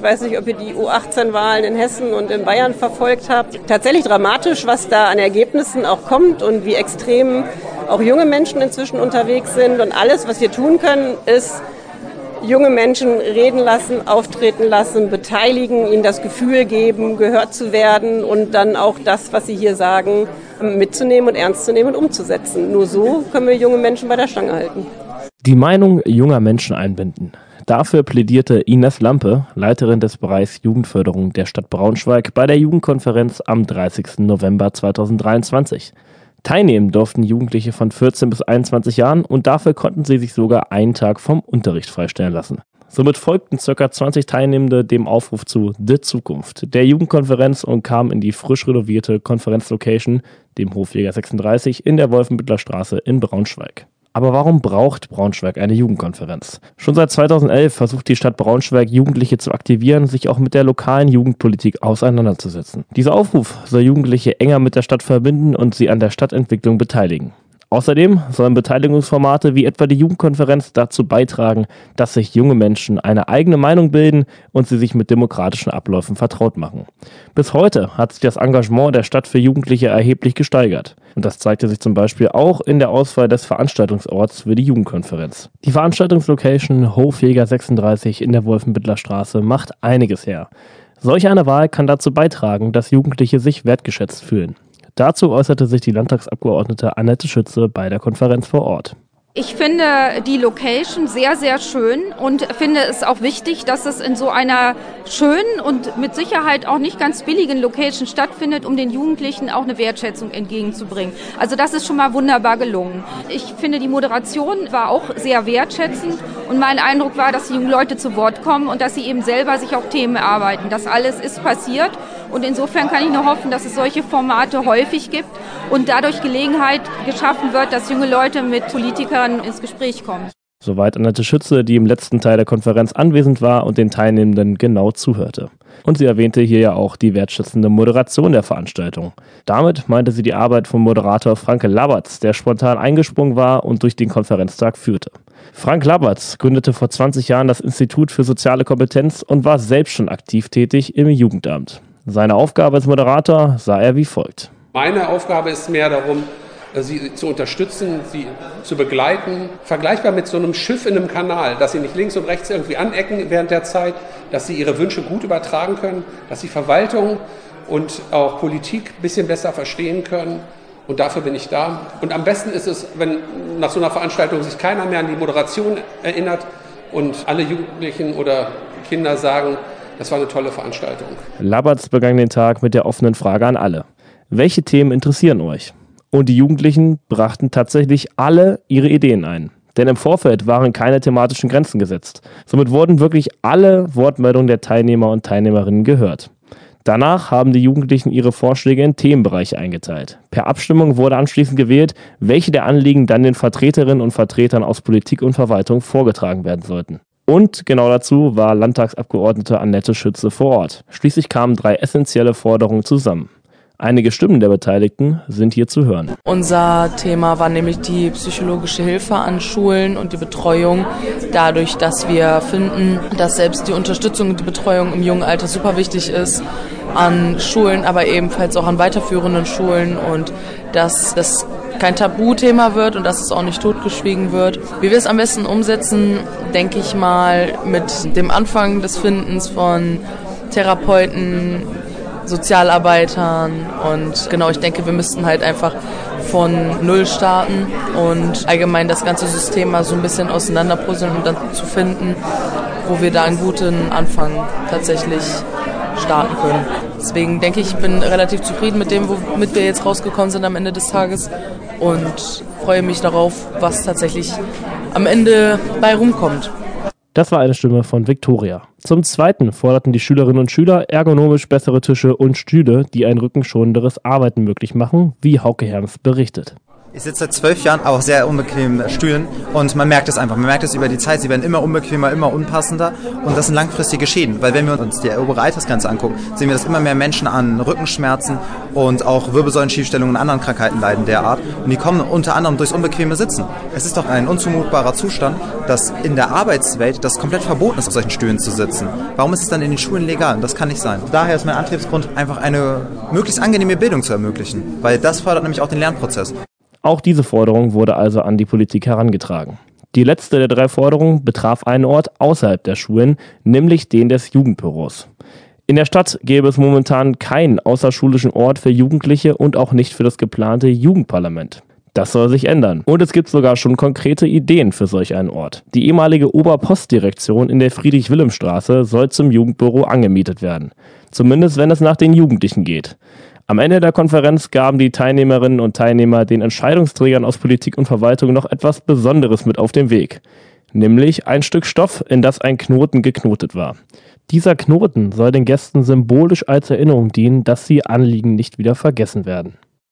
Ich weiß nicht, ob ihr die U18-Wahlen in Hessen und in Bayern verfolgt habt. Tatsächlich dramatisch, was da an Ergebnissen auch kommt und wie extrem auch junge Menschen inzwischen unterwegs sind. Und alles, was wir tun können, ist junge Menschen reden lassen, auftreten lassen, beteiligen, ihnen das Gefühl geben, gehört zu werden und dann auch das, was sie hier sagen, mitzunehmen und ernst zu nehmen und umzusetzen. Nur so können wir junge Menschen bei der Stange halten. Die Meinung junger Menschen einbinden. Dafür plädierte Ines Lampe, Leiterin des Bereichs Jugendförderung der Stadt Braunschweig, bei der Jugendkonferenz am 30. November 2023. Teilnehmen durften Jugendliche von 14 bis 21 Jahren und dafür konnten sie sich sogar einen Tag vom Unterricht freistellen lassen. Somit folgten ca. 20 Teilnehmende dem Aufruf zu The Zukunft der Jugendkonferenz und kamen in die frisch renovierte Konferenzlocation, dem Hofjäger 36 in der Wolfenbüttler Straße in Braunschweig. Aber warum braucht Braunschweig eine Jugendkonferenz? Schon seit 2011 versucht die Stadt Braunschweig, Jugendliche zu aktivieren, sich auch mit der lokalen Jugendpolitik auseinanderzusetzen. Dieser Aufruf soll Jugendliche enger mit der Stadt verbinden und sie an der Stadtentwicklung beteiligen. Außerdem sollen Beteiligungsformate wie etwa die Jugendkonferenz dazu beitragen, dass sich junge Menschen eine eigene Meinung bilden und sie sich mit demokratischen Abläufen vertraut machen. Bis heute hat sich das Engagement der Stadt für Jugendliche erheblich gesteigert. Und das zeigte sich zum Beispiel auch in der Auswahl des Veranstaltungsorts für die Jugendkonferenz. Die Veranstaltungslocation Hofjäger 36 in der Wolfenbittler Straße macht einiges her. Solch eine Wahl kann dazu beitragen, dass Jugendliche sich wertgeschätzt fühlen. Dazu äußerte sich die Landtagsabgeordnete Annette Schütze bei der Konferenz vor Ort. Ich finde die Location sehr, sehr schön und finde es auch wichtig, dass es in so einer schönen und mit Sicherheit auch nicht ganz billigen Location stattfindet, um den Jugendlichen auch eine Wertschätzung entgegenzubringen. Also das ist schon mal wunderbar gelungen. Ich finde, die Moderation war auch sehr wertschätzend und mein Eindruck war, dass die jungen Leute zu Wort kommen und dass sie eben selber sich auch Themen erarbeiten. Das alles ist passiert und insofern kann ich nur hoffen, dass es solche Formate häufig gibt und dadurch Gelegenheit geschaffen wird, dass junge Leute mit Politikern ins Gespräch kommen. Soweit Annette Schütze, die im letzten Teil der Konferenz anwesend war und den Teilnehmenden genau zuhörte. Und sie erwähnte hier ja auch die wertschätzende Moderation der Veranstaltung. Damit meinte sie die Arbeit von Moderator Franke Laberts, der spontan eingesprungen war und durch den Konferenztag führte. Frank Laberts gründete vor 20 Jahren das Institut für soziale Kompetenz und war selbst schon aktiv tätig im Jugendamt. Seine Aufgabe als Moderator sah er wie folgt. Meine Aufgabe ist mehr darum, sie zu unterstützen, sie zu begleiten, vergleichbar mit so einem Schiff in einem Kanal, dass sie nicht links und rechts irgendwie anecken während der Zeit, dass sie ihre Wünsche gut übertragen können, dass sie Verwaltung und auch Politik ein bisschen besser verstehen können. Und dafür bin ich da. Und am besten ist es, wenn nach so einer Veranstaltung sich keiner mehr an die Moderation erinnert und alle Jugendlichen oder Kinder sagen, das war eine tolle Veranstaltung. Laberts begann den Tag mit der offenen Frage an alle. Welche Themen interessieren euch? Und die Jugendlichen brachten tatsächlich alle ihre Ideen ein. Denn im Vorfeld waren keine thematischen Grenzen gesetzt. Somit wurden wirklich alle Wortmeldungen der Teilnehmer und Teilnehmerinnen gehört. Danach haben die Jugendlichen ihre Vorschläge in Themenbereiche eingeteilt. Per Abstimmung wurde anschließend gewählt, welche der Anliegen dann den Vertreterinnen und Vertretern aus Politik und Verwaltung vorgetragen werden sollten. Und genau dazu war Landtagsabgeordnete Annette Schütze vor Ort. Schließlich kamen drei essentielle Forderungen zusammen. Einige Stimmen der Beteiligten sind hier zu hören. Unser Thema war nämlich die psychologische Hilfe an Schulen und die Betreuung. Dadurch, dass wir finden, dass selbst die Unterstützung und die Betreuung im jungen Alter super wichtig ist an Schulen, aber ebenfalls auch an weiterführenden Schulen und dass das kein Tabuthema wird und dass es auch nicht totgeschwiegen wird. Wie wir es am besten umsetzen, denke ich mal, mit dem Anfang des Findens von Therapeuten, Sozialarbeitern und genau, ich denke, wir müssten halt einfach von Null starten und allgemein das ganze System mal so ein bisschen auseinanderpuzzeln und dann zu finden, wo wir da einen guten Anfang tatsächlich starten können. Deswegen denke ich, ich bin relativ zufrieden mit dem, womit wir jetzt rausgekommen sind am Ende des Tages und freue mich darauf, was tatsächlich am Ende bei rumkommt. Das war eine Stimme von Victoria. Zum Zweiten forderten die Schülerinnen und Schüler ergonomisch bessere Tische und Stühle, die ein rückenschonenderes Arbeiten möglich machen, wie Hauke Herms berichtet. Ich sitze seit zwölf Jahren auf sehr unbequemen Stühlen und man merkt es einfach. Man merkt es über die Zeit. Sie werden immer unbequemer, immer unpassender und das sind langfristige Schäden. Weil wenn wir uns die obere Altersgrenze angucken, sehen wir, dass immer mehr Menschen an Rückenschmerzen und auch Wirbelsäulenschiefstellungen und anderen Krankheiten leiden derart. Und die kommen unter anderem durchs unbequeme Sitzen. Es ist doch ein unzumutbarer Zustand, dass in der Arbeitswelt das komplett verboten ist, auf solchen Stühlen zu sitzen. Warum ist es dann in den Schulen legal? Das kann nicht sein. Daher ist mein Antriebsgrund, einfach eine möglichst angenehme Bildung zu ermöglichen. Weil das fördert nämlich auch den Lernprozess. Auch diese Forderung wurde also an die Politik herangetragen. Die letzte der drei Forderungen betraf einen Ort außerhalb der Schulen, nämlich den des Jugendbüros. In der Stadt gäbe es momentan keinen außerschulischen Ort für Jugendliche und auch nicht für das geplante Jugendparlament. Das soll sich ändern. Und es gibt sogar schon konkrete Ideen für solch einen Ort. Die ehemalige Oberpostdirektion in der Friedrich-Wilhelm-Straße soll zum Jugendbüro angemietet werden. Zumindest wenn es nach den Jugendlichen geht. Am Ende der Konferenz gaben die Teilnehmerinnen und Teilnehmer den Entscheidungsträgern aus Politik und Verwaltung noch etwas Besonderes mit auf den Weg. Nämlich ein Stück Stoff, in das ein Knoten geknotet war. Dieser Knoten soll den Gästen symbolisch als Erinnerung dienen, dass sie Anliegen nicht wieder vergessen werden.